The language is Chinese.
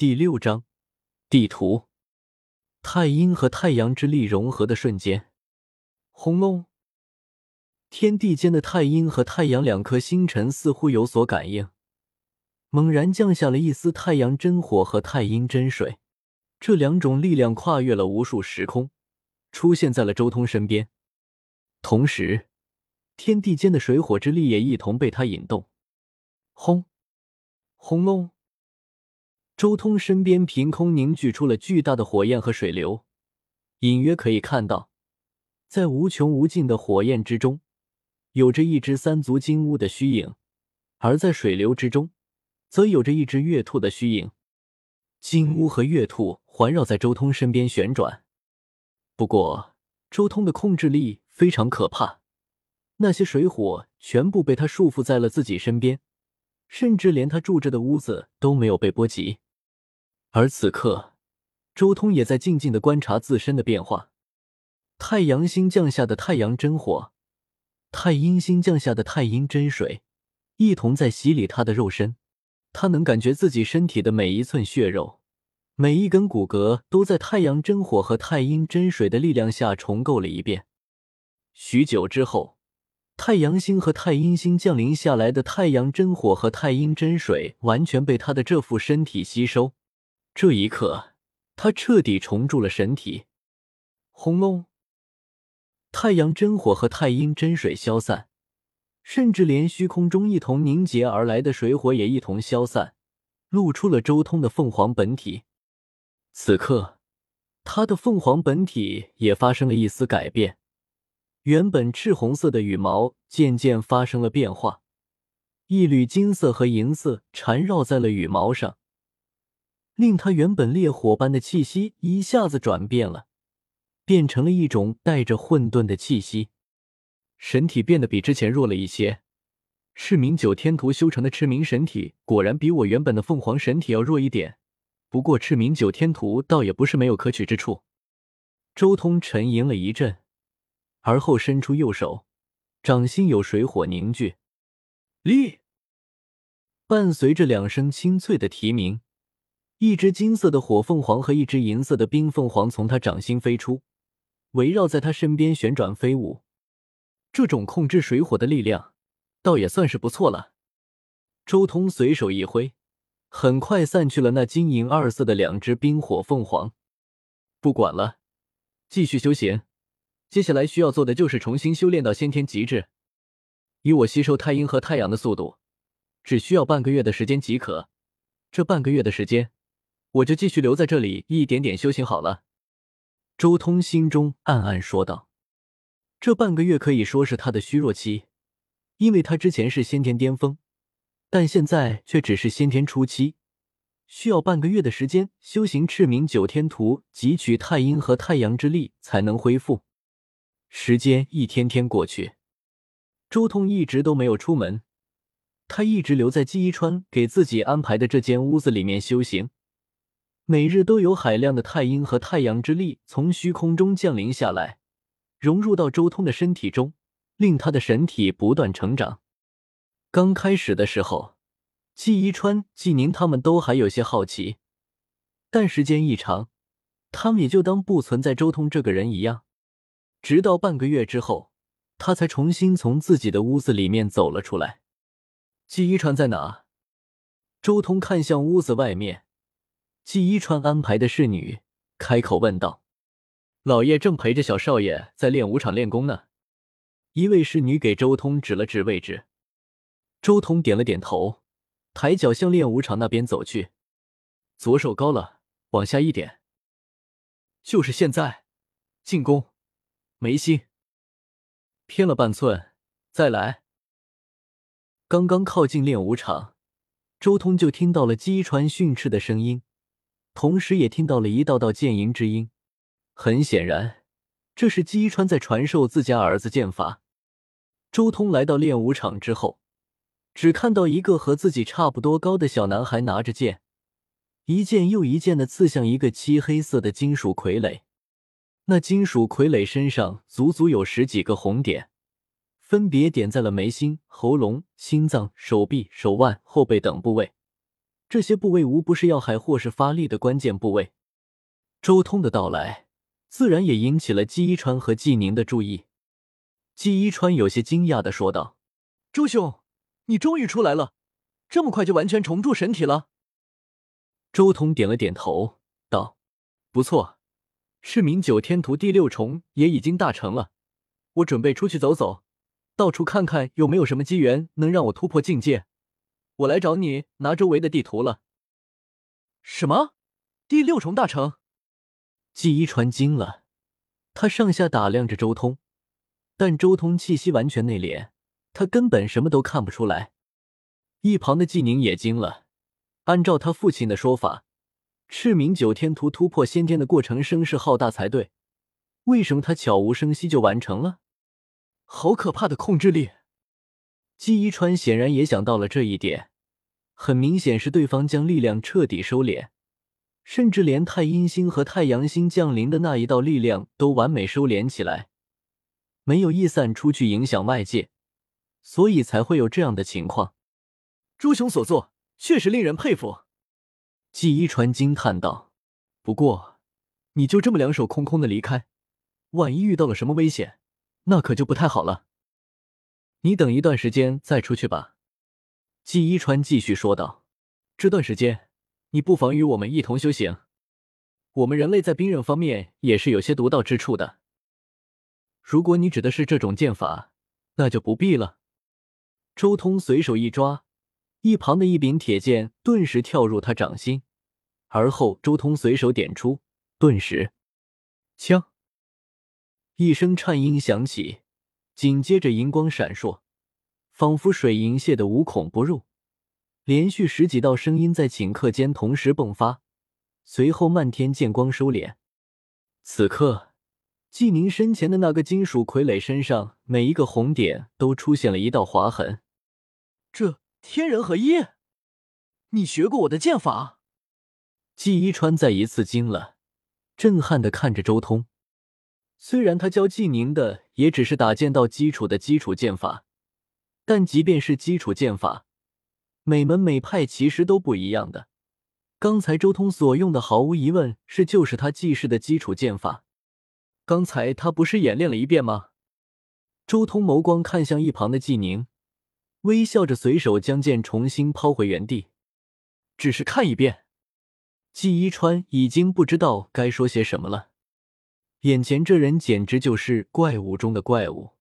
第六章地图。太阴和太阳之力融合的瞬间，轰隆！天地间的太阴和太阳两颗星辰似乎有所感应，猛然降下了一丝太阳真火和太阴真水。这两种力量跨越了无数时空，出现在了周通身边。同时，天地间的水火之力也一同被他引动。轰！轰隆！周通身边凭空凝聚出了巨大的火焰和水流，隐约可以看到，在无穷无尽的火焰之中，有着一只三足金乌的虚影；而在水流之中，则有着一只月兔的虚影。金乌和月兔环绕在周通身边旋转。不过，周通的控制力非常可怕，那些水火全部被他束缚在了自己身边，甚至连他住着的屋子都没有被波及。而此刻，周通也在静静的观察自身的变化。太阳星降下的太阳真火，太阴星降下的太阴真水，一同在洗礼他的肉身。他能感觉自己身体的每一寸血肉、每一根骨骼，都在太阳真火和太阴真水的力量下重构了一遍。许久之后，太阳星和太阴星降临下来的太阳真火和太阴真水，完全被他的这副身体吸收。这一刻，他彻底重铸了神体。轰隆！太阳真火和太阴真水消散，甚至连虚空中一同凝结而来的水火也一同消散，露出了周通的凤凰本体。此刻，他的凤凰本体也发生了一丝改变，原本赤红色的羽毛渐渐发生了变化，一缕金色和银色缠绕在了羽毛上。令他原本烈火般的气息一下子转变了，变成了一种带着混沌的气息，神体变得比之前弱了一些。赤明九天图修成的赤明神体果然比我原本的凤凰神体要弱一点，不过赤明九天图倒也不是没有可取之处。周通沉吟了一阵，而后伸出右手，掌心有水火凝聚，立。伴随着两声清脆的啼鸣。一只金色的火凤凰和一只银色的冰凤凰从他掌心飞出，围绕在他身边旋转飞舞。这种控制水火的力量，倒也算是不错了。周通随手一挥，很快散去了那金银二色的两只冰火凤凰。不管了，继续修行。接下来需要做的就是重新修炼到先天极致。以我吸收太阴和太阳的速度，只需要半个月的时间即可。这半个月的时间。我就继续留在这里，一点点修行好了。周通心中暗暗说道：“这半个月可以说是他的虚弱期，因为他之前是先天巅峰，但现在却只是先天初期，需要半个月的时间修行赤明九天图，汲取太阴和太阳之力才能恢复。”时间一天天过去，周通一直都没有出门，他一直留在季一川给自己安排的这间屋子里面修行。每日都有海量的太阴和太阳之力从虚空中降临下来，融入到周通的身体中，令他的神体不断成长。刚开始的时候，季一川、季宁他们都还有些好奇，但时间一长，他们也就当不存在周通这个人一样。直到半个月之后，他才重新从自己的屋子里面走了出来。季一川在哪？周通看向屋子外面。季一川安排的侍女开口问道：“老爷正陪着小少爷在练武场练功呢。”一位侍女给周通指了指位置，周通点了点头，抬脚向练武场那边走去。左手高了，往下一点，就是现在，进攻，眉心，偏了半寸，再来。刚刚靠近练武场，周通就听到了姬川训斥的声音。同时也听到了一道道剑吟之音，很显然，这是姬川在传授自家儿子剑法。周通来到练武场之后，只看到一个和自己差不多高的小男孩拿着剑，一剑又一剑的刺向一个漆黑色的金属傀儡。那金属傀儡身上足足有十几个红点，分别点在了眉心、喉咙、心脏、手臂、手腕、后背等部位。这些部位无不是要害或是发力的关键部位。周通的到来，自然也引起了季一川和季宁的注意。季一川有些惊讶的说道：“周兄，你终于出来了，这么快就完全重铸神体了？”周通点了点头，道：“不错，赤明九天图第六重也已经大成了。我准备出去走走，到处看看有没有什么机缘能让我突破境界。我来找你拿周围的地图了。”什么？第六重大成？纪一川惊了，他上下打量着周通，但周通气息完全内敛，他根本什么都看不出来。一旁的纪宁也惊了。按照他父亲的说法，赤明九天图突破先天的过程声势浩大才对，为什么他悄无声息就完成了？好可怕的控制力！纪一川显然也想到了这一点，很明显是对方将力量彻底收敛，甚至连太阴星和太阳星降临的那一道力量都完美收敛起来，没有溢散出去影响外界，所以才会有这样的情况。朱雄所做。确实令人佩服，季一川惊叹道：“不过，你就这么两手空空的离开，万一遇到了什么危险，那可就不太好了。你等一段时间再出去吧。”季一川继续说道：“这段时间，你不妨与我们一同修行。我们人类在兵刃方面也是有些独到之处的。如果你指的是这种剑法，那就不必了。”周通随手一抓。一旁的一柄铁剑顿时跳入他掌心，而后周通随手点出，顿时，枪，一声颤音响起，紧接着银光闪烁，仿佛水银泻的无孔不入，连续十几道声音在顷刻间同时迸发，随后漫天剑光收敛。此刻，纪宁身前的那个金属傀儡身上每一个红点都出现了一道划痕，这。天人合一，你学过我的剑法？季一川再一次惊了，震撼的看着周通。虽然他教纪宁的也只是打剑道基础的基础剑法，但即便是基础剑法，每门每派其实都不一样的。刚才周通所用的，毫无疑问是就是他记事的基础剑法。刚才他不是演练了一遍吗？周通眸光看向一旁的纪宁。微笑着，随手将剑重新抛回原地。只是看一遍，纪一川已经不知道该说些什么了。眼前这人简直就是怪物中的怪物。